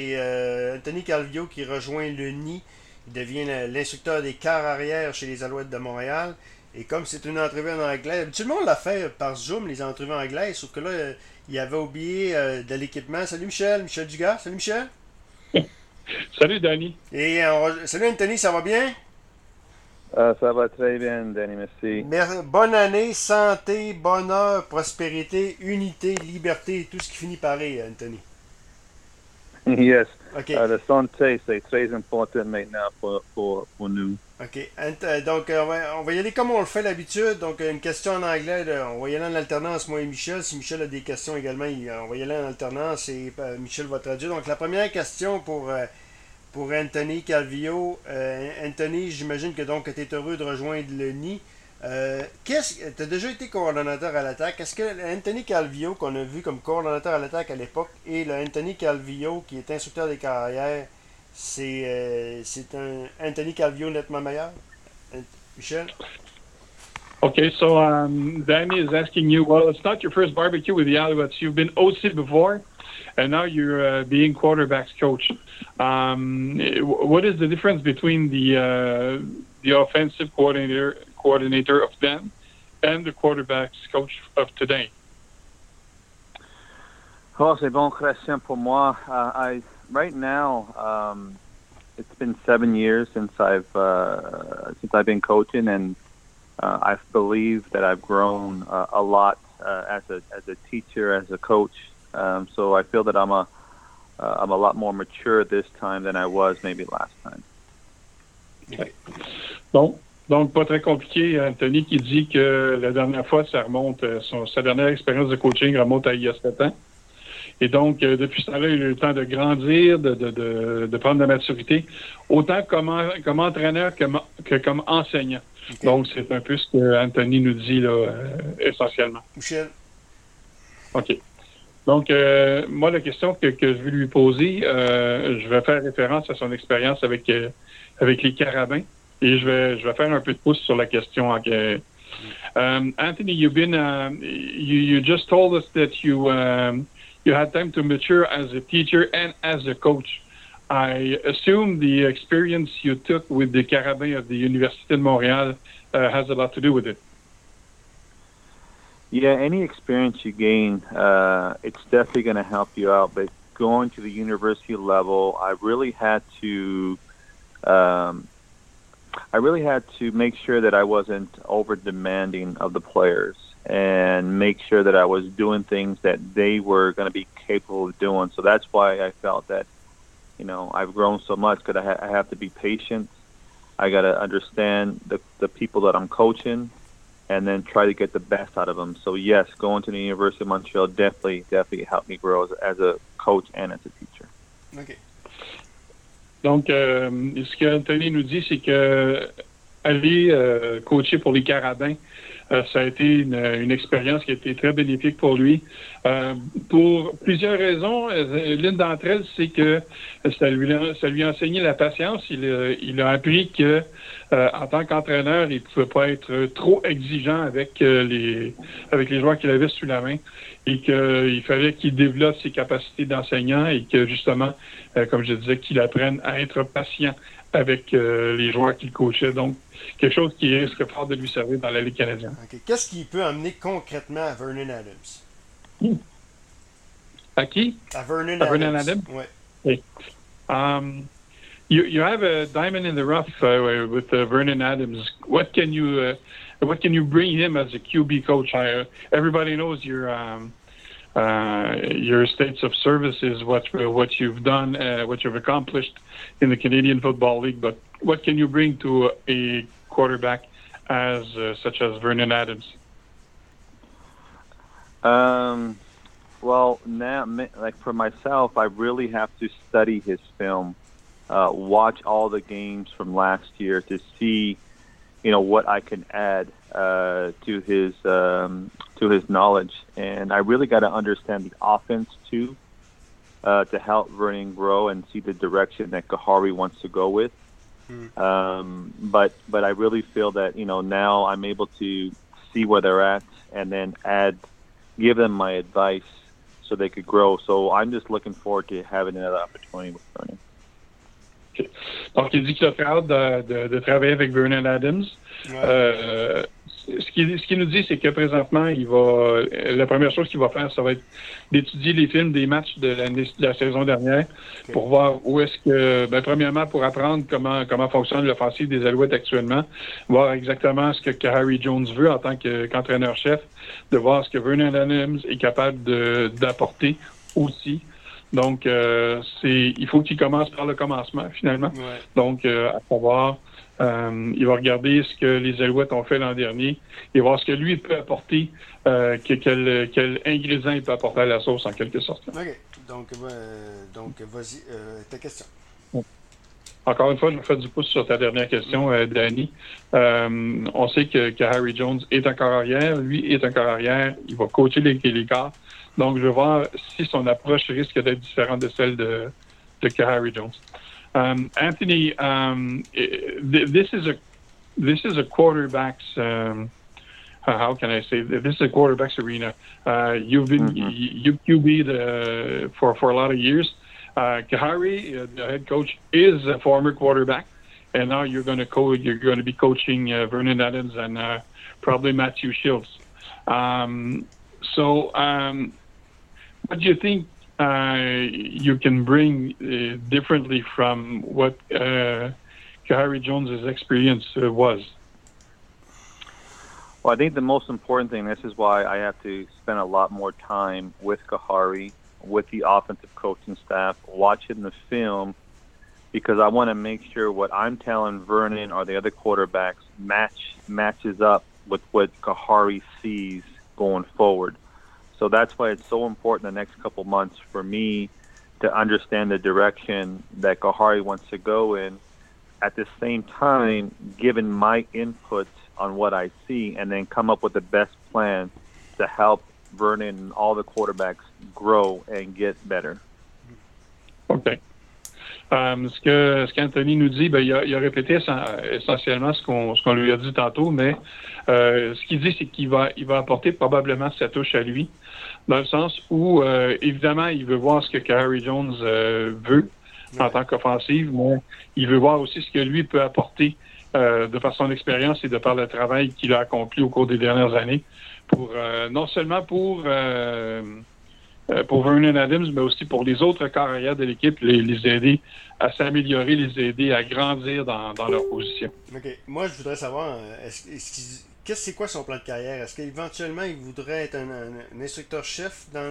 Et euh, Anthony Calvio qui rejoint le NI, il devient l'instructeur des quarts arrière chez les Alouettes de Montréal. Et comme c'est une entrevue en anglais, habituellement on l'a fait par Zoom, les entrevues en anglais, sauf que là, il avait oublié euh, de l'équipement. Salut Michel, Michel Dugas. Salut Michel. Salut Danny. Et salut Anthony, ça va bien? Ah, ça va très bien, Danny, merci. bonne année, santé, bonheur, prospérité, unité, liberté, tout ce qui finit par E, Anthony. yes. Okay. Uh, la santé, c'est très important maintenant pour, pour, pour nous. OK. Euh, donc, euh, on va, y aller comme on le fait d'habitude. Donc, une question en anglais. on va y aller en alternance, moi et Michel. Si Michel a des questions également, on va y aller en alternance et euh, Michel va traduire. Donc, la première question pour, pour Anthony Calvio. Anthony, j'imagine que donc tu es heureux de rejoindre le NI. Qu'est-ce, tu as déjà été coordonnateur à l'attaque? Est-ce que Anthony Calvio, qu'on a vu comme coordonnateur à l'attaque à l'époque, et le Anthony Calvio, qui est instructeur des carrières, c'est euh, c'est un Anthony Calvio nettement meilleur? Michel? Okay, so um, Danny is asking you, well, it's not your first barbecue with the Alouettes. You've been OC before, and now you're uh, being quarterbacks coach. Um, what is the difference between the uh, the offensive coordinator coordinator of then and the quarterbacks coach of today? Oh, c'est bon question pour moi. Uh, I right now, um, it's been seven years since I've uh, since I've been coaching, and uh, I believe that I've grown uh, a lot uh, as a as a teacher, as a coach. Um, so I feel that I'm a uh, I'm a lot more mature this time than I was maybe last time. Okay. Bon. Donc, pas très compliqué. Anthony qui dit que la dernière fois, ça remonte, euh, son, sa dernière expérience de coaching remonte à il y a sept ans. Et donc, euh, depuis ce temps-là, il a eu le temps de grandir, de, de, de, de prendre de la maturité, autant comme, comme entraîneur que, que comme enseignant. Donc, c'est un peu ce que Anthony nous dit là, euh, essentiellement. Michel. OK. Donc, euh, moi, la question que, que, je vais lui poser, je vais faire référence à son expérience avec, avec les carabins et je vais, je vais faire un peu de pouce sur la question. Um, Anthony, you've been, uh, you, you just told us that you, um, you had time to mature as a teacher and as a coach. I assume the experience you took with the Carabin of the University of Montreal uh, has a lot to do with it. Yeah, any experience you gain, uh, it's definitely going to help you out. But going to the university level, I really had to, um, I really had to make sure that I wasn't over demanding of the players and make sure that I was doing things that they were going to be capable of doing. So that's why I felt that, you know, I've grown so much because I, ha- I have to be patient. I got to understand the, the people that I'm coaching and then try to get the best out of them. So yes, going to the University of Montreal definitely, definitely helped me grow as, as a coach and as a teacher. Okay. Donc, euh, ce que Anthony nous dit, c'est que aller euh, coacher pour les Carabins, Euh, ça a été une, expérience qui a été très bénéfique pour lui. Euh, pour plusieurs raisons. Euh, l'une d'entre elles, c'est que ça lui, a, ça lui a enseigné la patience. Il, il a appris que en tant qu'entraîneur, il ne pouvait pas être trop exigeant avec les avec les joueurs qu'il avait sous la main et qu'il fallait qu'il développe ses capacités d'enseignant et que justement, comme je disais, qu'il apprenne à être patient avec les joueurs qu'il coachait. Donc, quelque chose qui risque fort de lui servir dans la Ligue canadienne. Qu'est-ce qui peut amener concrètement à Vernon Adams? À qui? À Vernon, à Vernon Adams. Oui. Um, you, you have a diamond in the rough uh, with uh, Vernon Adams. What can you uh, what can you bring him as a QB coach? I, everybody knows your um, uh, your states of service is what what you've done, uh, what you've accomplished in the Canadian Football League. But what can you bring to a quarterback as uh, such as Vernon Adams? Um, well, now, like for myself, I really have to study his film, uh, watch all the games from last year to see, you know, what I can add uh, to his um, to his knowledge, and I really got to understand the offense too, uh, to help Vernon grow and see the direction that Kahari wants to go with. Mm. Um, but but I really feel that you know now I'm able to see where they're at and then add, give them my advice so they could grow. So I'm just looking forward to having another opportunity with Vernon. Donc, il dit qu'il a hâte de, de, de, travailler avec Vernon Adams. Ouais. Euh, ce qu'il ce qui nous dit, c'est que présentement, il va la première chose qu'il va faire, ça va être d'étudier les films des matchs de la, de la saison dernière okay. pour voir où est-ce que, ben, premièrement, pour apprendre comment comment fonctionne l'offensive des Alouettes actuellement, voir exactement ce que, Harry Jones veut en tant qu'entraîneur-chef, de voir ce que Vernon Adams est capable d'apporter aussi. Donc, euh, c'est il faut qu'il commence par le commencement, finalement. Ouais. Donc, euh, à savoir euh, il va regarder ce que les Alouettes ont fait l'an dernier et voir ce que lui peut apporter, euh, que, quel, quel, ingrédient il peut apporter à la sauce en quelque sorte. OK. Donc, euh, donc vas-y, ta question. Encore une fois, je vais faire du pouce sur ta dernière question, Danny. on sait que, que, Harry Jones est encore arrière. Lui est encore arrière. Il va coacher les, les gars. Donc, je vais voir si son approche risque d'être différente de celle de, de Harry Jones. Um, Anthony, um, th- this is a this is a quarterback's. Um, how can I say this is a quarterback's arena? Uh, you've been mm-hmm. you QB the, for for a lot of years. Uh, Kahari, uh, the head coach, is a former quarterback, and now you're going to co- you're going to be coaching uh, Vernon Adams and uh, probably Matthew Shields. Um, so, um, what do you think you can bring uh, differently from what uh, Kahari Jones's experience uh, was? Well, I think the most important thing, this is why I have to spend a lot more time with Kahari, with the offensive coaching staff, watching the film, because I want to make sure what I'm telling Vernon or the other quarterbacks match matches up with what Kahari sees going forward. So that's why it's so important the next couple months for me to understand the direction that Kahari wants to go in. At the same time, given my input on what I see, and then come up with the best plan to help Vernon and all the quarterbacks grow and get better. Okay. Um, ce que ce qu'Anthony nous dit, ben, il, a, il, a, répété essentiellement ce qu'on ce qu'on lui a dit tantôt, mais euh, ce qu'il dit, c'est qu'il va il va apporter probablement sa touche à lui, dans le sens où euh, évidemment il veut voir ce que Harry Jones euh, veut en tant qu'offensive, mais il veut voir aussi ce que lui peut apporter euh, de par son expérience et de par le travail qu'il a accompli au cours des dernières années, pour non seulement pour pour Vernon Adams, mais aussi pour les autres carrières de l'équipe, les, les, aider à s'améliorer, les aider à grandir dans, dans, leur position. OK. Moi, je voudrais savoir, est-ce, est qu'est-ce c'est quoi son plan de carrière? Est-ce qu'éventuellement, il voudrait être un, instructeur-chef dans,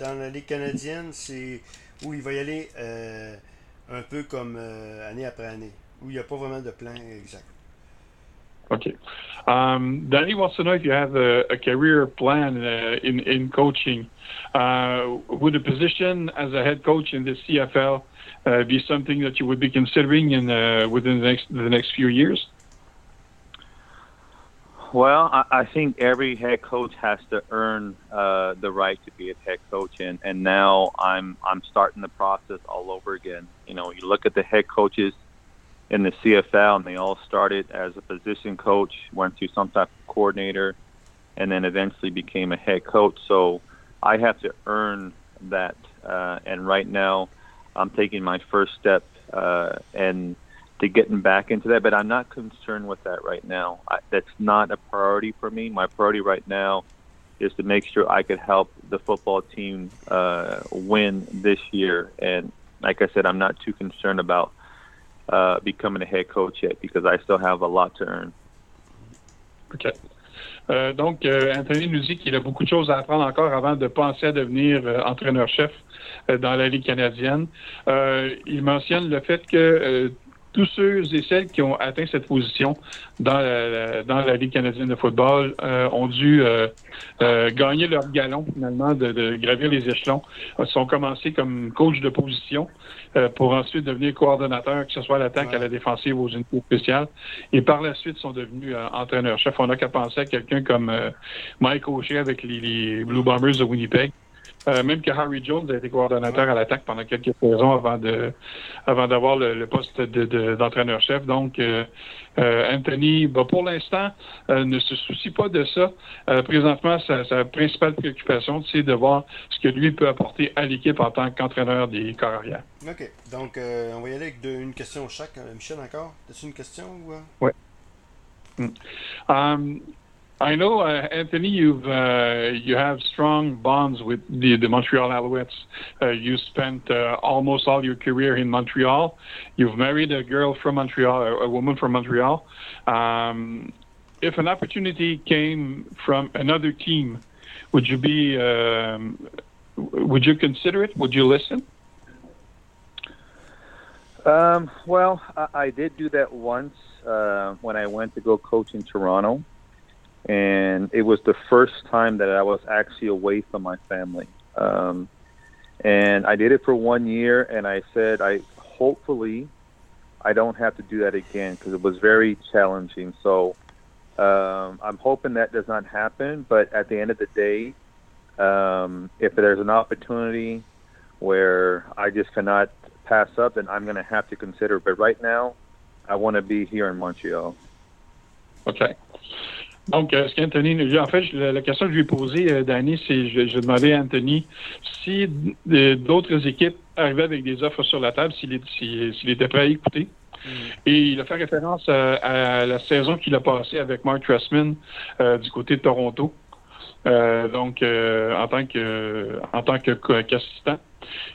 dans la Ligue canadienne? C'est, où il va y aller euh, un peu comme euh, année après année, où il n'y a pas vraiment de plan exact. Okay. Um, Danny wants to know if you have a, a career plan uh, in in coaching. Uh, would a position as a head coach in the CFL uh, be something that you would be considering in uh, within the next the next few years? Well, I, I think every head coach has to earn uh, the right to be a head coach, and, and now I'm I'm starting the process all over again. You know, you look at the head coaches in the CFL, and they all started as a position coach, went through some type of coordinator, and then eventually became a head coach. So I have to earn that, uh, and right now I'm taking my first step uh, and to getting back into that. But I'm not concerned with that right now. I, that's not a priority for me. My priority right now is to make sure I could help the football team uh, win this year. And like I said, I'm not too concerned about uh, becoming a head coach yet because I still have a lot to earn. OK. Euh, donc, euh, Anthony nous dit qu'il a beaucoup de choses à apprendre encore avant de penser à devenir euh, entraîneur-chef euh, dans la Ligue canadienne. Euh, il mentionne le fait que euh, tous ceux et celles qui ont atteint cette position dans la, dans la Ligue canadienne de football euh, ont dû euh, euh, gagner leur galon finalement de, de, gravir les échelons. Ils sont commencés comme coach de position pour ensuite devenir coordonnateur, que ce soit à l'attaque, ouais. à la défensive, aux unités spéciales. Et par la suite, sont devenus entraîneurs-chefs. On n'a qu'à penser à quelqu'un comme Mike O'Shea avec les, les, Blue Bombers de Winnipeg Euh, même que Harry Jones a été coordonnateur à l'attaque pendant quelques saisons avant de avant d'avoir le, poste d'entraîneur-chef. Donc, euh, euh, Anthony, bah, pour l'instant, ne se soucie pas de ça. présentement, sa, principale préoccupation, c'est de voir ce que lui peut apporter à l'équipe en tant qu'entraîneur des corps arrière. OK. Donc, on va y aller avec une question chaque. Michel, encore? As-tu une question? Oui. Mm. Um, I know, uh, Anthony, you've uh, you have strong bonds with the, the Montreal Alouettes. Uh, you spent uh, almost all your career in Montreal. You've married a girl from Montreal, a woman from Montreal. Um, if an opportunity came from another team, would you be? Um, would you consider it? Would you listen? Um, well, I, I, did do that once uh, when I went to go coach in Toronto and it was the first time that I was actually away from my family. Um, and I did it for one year, and I said, I hopefully I don't have to do that again because it was very challenging. So um, I'm hoping that does not happen. But at the end of the day, um, if there's an opportunity where I just cannot pass up, then I'm going to have to consider. But right now, I want to be here in Montreal. Okay. Donc, euh, ce qu'Anthony En fait, la, question que je lui ai posée, euh, Danny, c'est je, je demandais à Anthony si d'autres équipes arrivaient avec des offres sur la table, s'il était prêt à écouter. Mm. Et il a fait référence à, la saison qu'il a passée avec Mark Tressman euh, du côté de Toronto. donc, en tant que en tant qu'assistant.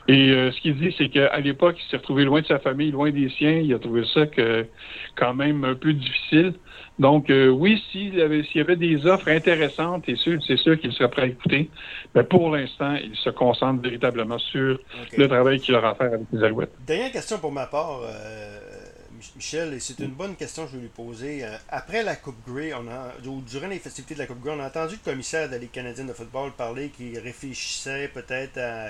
Et ce qu'il dit, c'est qu'à l'époque, il s'est retrouvé loin de sa famille, loin des siens. Il a trouvé ça que, quand même un peu difficile. Donc, euh, oui, s'il y, avait, y avait des offres intéressantes, c'est sûr, c'est sûr qu'il serait prêt à écouter. Mais pour l'instant, il se concentre véritablement sur le travail qu'il aura à faire avec les Alouettes. Dernière question pour ma part, euh, Michel, et c'est une bonne question que je vais lui poser. Euh, après la Coupe Grey, on a, ou durant les festivités de la Coupe Grey, on a entendu le commissaire de la Ligue canadienne de football parler qu'il réfléchissait peut-être à,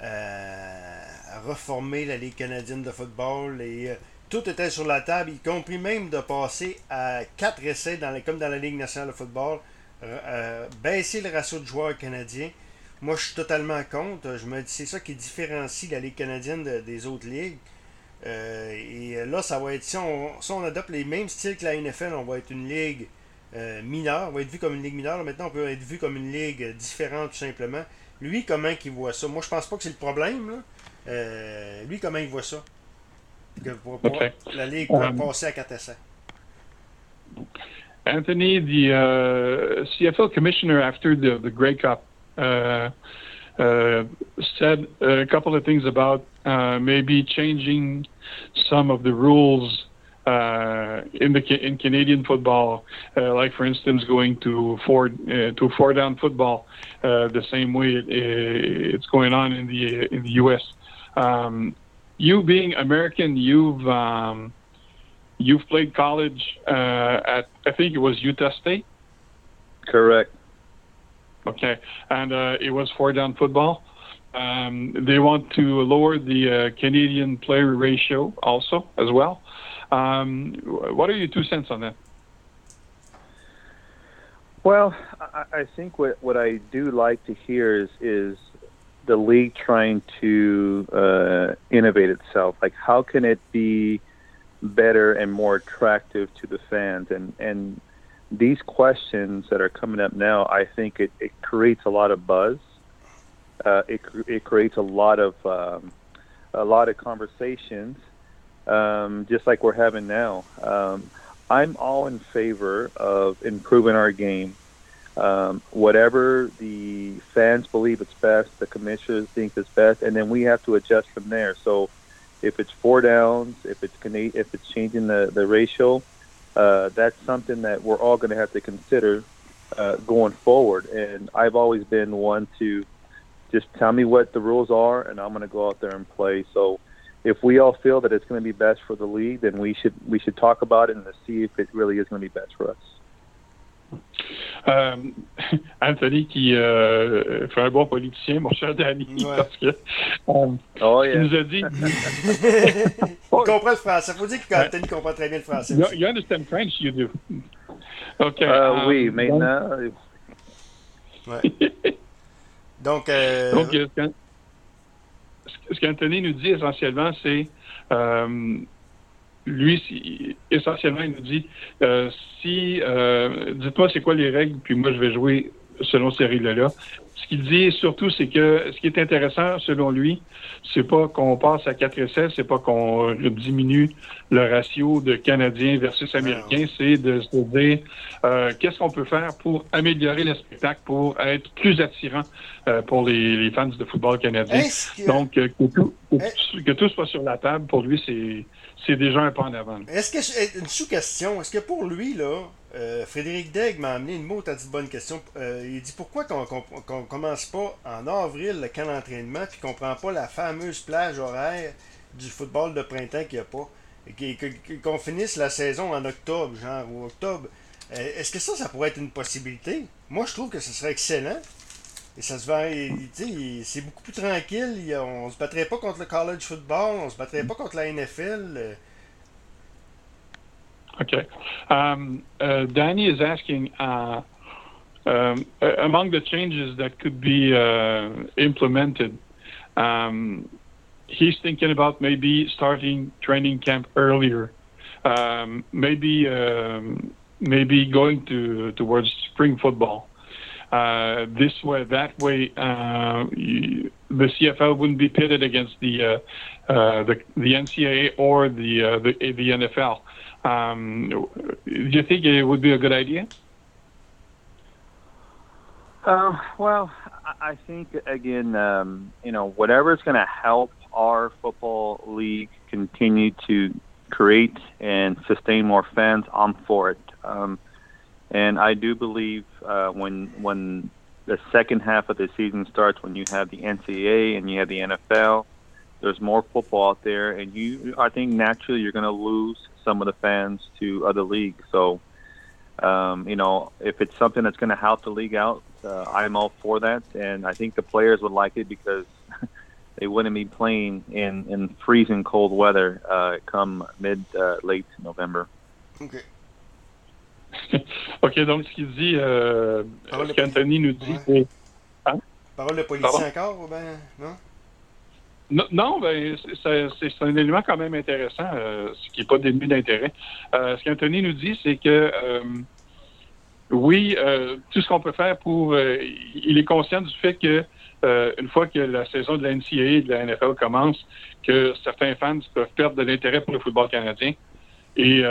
à, reformer la Ligue canadienne de football et tout était sur la table, y compris même de passer à quatre essais dans comme dans la Ligue nationale de football, euh, euh, baisser le ratio de joueurs canadiens. Moi, je suis totalement contre. Je me dis c'est ça qui différencie la Ligue canadienne des autres ligues. Euh, et là, ça va être si on, adopte les mêmes styles que la NFL, on va être une ligue mineure. On va être vu comme une ligue mineure. Maintenant, on peut être vu comme une ligue différente, tout simplement. Lui, comment il voit ça? Moi, je pense pas que c'est le problème. lui, comment il voit ça? Okay. la Ligue um, passer à 4 essais. Anthony, the uh, CFL commissioner after the, the Grey Cup uh, uh, said a couple of things about uh, maybe changing some of the rules uh, in the in Canadian football, uh, like for instance going to four to four down football, the same way it, it's going on in the in the U.S. Um, you being American, you've um, you've played college uh, at I think it was Utah State. Correct. Okay, and uh, it was four down football. Um, they want to lower the uh, Canadian player ratio also as well. Um, what are your two cents on that? Well, I, I think what, what I do like to hear is is the league trying to uh, innovate itself? Like, how can it be better and more attractive to the fans? And and these questions that are coming up now, I think it, it creates a lot of buzz. Uh, it it creates a lot of um, a lot of conversations, um, just like we're having now. Um, I'm all in favor of improving our game um, whatever the fans believe it's best, the commissioners think is best, and then we have to adjust from there. So, if it's four downs, if it's if it's changing the the ratio, uh, that's something that we're all going to have to consider uh, going forward. And I've always been one to just tell me what the rules are, and I'm going to go out there and play. So, if we all feel that it's going to be best for the league, then we should we should talk about it and see if it really is going to be best for us. Euh, Anthony qui euh, fait un bon politicien, mon cher Danny, parce que euh, oh, il nous a dit. il comprend le français. Il faut dire qu'Anthony comprend très bien le français. You, you understand French, you do. OK. Uh, oui, maintenant. Ouais. Donc, euh... Donc ce qu'Anthony nous dit essentiellement, c'est euh, lui, essentiellement, il nous dit euh, si euh, dites-moi c'est quoi les règles, puis moi je vais jouer selon ces règles-là. Ce qu'il dit surtout, c'est que ce qui est intéressant, selon lui, c'est pas qu'on passe à 4 essais, c'est pas qu'on diminue le ratio de Canadiens versus Américains, c'est de se dire euh, qu'est-ce qu'on peut faire pour améliorer le spectacle, pour être plus attirant euh, pour les, les, fans de football canadien. Donc, que, tout, que tout soit sur la table, pour lui, c'est c'est déjà un pas en avant. Est-ce que une sous-question, est-ce que pour lui là, euh, Frédéric Degg m'a amené une mot, t'as bonne question. Euh, il dit pourquoi qu'on qu commence pas en avril le camp d'entraînement puis qu'on prend pas la fameuse plage horaire du football de printemps qu'il n'y a pas? Qu'on finisse la saison en octobre, genre ou octobre. Euh, est-ce que ça, ça pourrait être une possibilité? Moi, je trouve que ce serait excellent. Et ça se va, c'est beaucoup plus tranquille. On se battrait pas contre le college football, on se battrait pas contre la NFL. Okay. Um, uh, Danny is asking uh, um, among the changes that could be uh, implemented. Um, he's thinking about maybe starting training camp earlier, um, maybe um, maybe going to towards spring football. Uh, this way, that way, uh, you, the CFL wouldn't be pitted against the uh, uh the, the NCAA or the, the the NFL. Um, do you think it would be a good idea? Uh, well, I think again, um, you know, whatever is going to help our football league continue to create and sustain more fans, I'm for it. Um, and I do believe uh, when when the second half of the season starts, when you have the NCAA and you have the NFL, there's more football out there, and you, I think naturally you're going to lose some of the fans to other leagues. So, um, you know, if it's something that's going to help the league out, uh, I'm all for that, and I think the players would like it because they wouldn't be playing in in freezing cold weather uh, come mid uh, late November. Okay. OK, donc ce qu'il dit, euh, ce qu'Anthony nous dit, ouais. c'est. Hein? Parole de politicien encore, ben, non? Non, non ben, c'est un élément quand même intéressant, euh, ce qui n'est pas dénué d'intérêt. Euh, ce qu'Anthony nous dit, c'est que euh, oui, euh, tout ce qu'on peut faire pour. Euh, il est conscient du fait que euh, une fois que la saison de la NCAA et de la NFL commence, que certains fans peuvent perdre de l'intérêt pour le football canadien. Et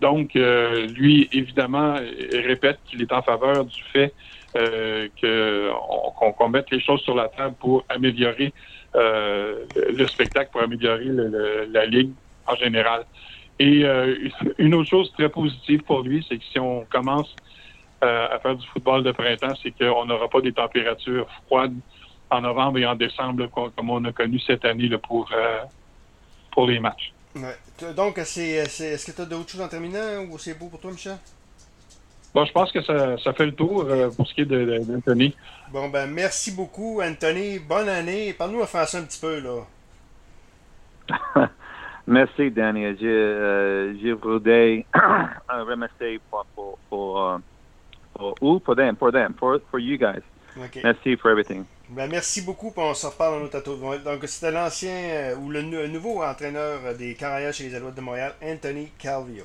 donc, lui, évidemment, répète qu'il est en faveur du fait qu'on qu mette les choses sur la table pour améliorer euh, le spectacle pour améliorer le, le, la ligue en général. Et euh, une autre chose très positive pour lui, c'est que si on commence euh, à faire du football de printemps, c'est qu'on n'aura pas des températures froides en novembre et en décembre comme on a connu cette année là, pour, euh, pour les matchs. Ouais. Donc, c'est, est-ce que tu as d'autres choses en terminant ou c'est beau pour toi, Michel? Bon, je pense que ça, ça fait le tour euh, pour ce qui est d'Anthony. Bon, ben, merci beaucoup, Anthony. Bonne année. Parle-nous à faire ça un petit peu, là. merci, Danny. Je, euh, je voudrais remercier pour, pour, pour, euh, pour, pour, pour them, for them, for, for you guys. Okay. Merci for everything. Ben, merci beaucoup, puis on se reparle dans notre tour. Donc, c'était l'ancien ou le nouveau entraîneur des Caraïbes chez les Alouettes de Montréal, Anthony Calvio.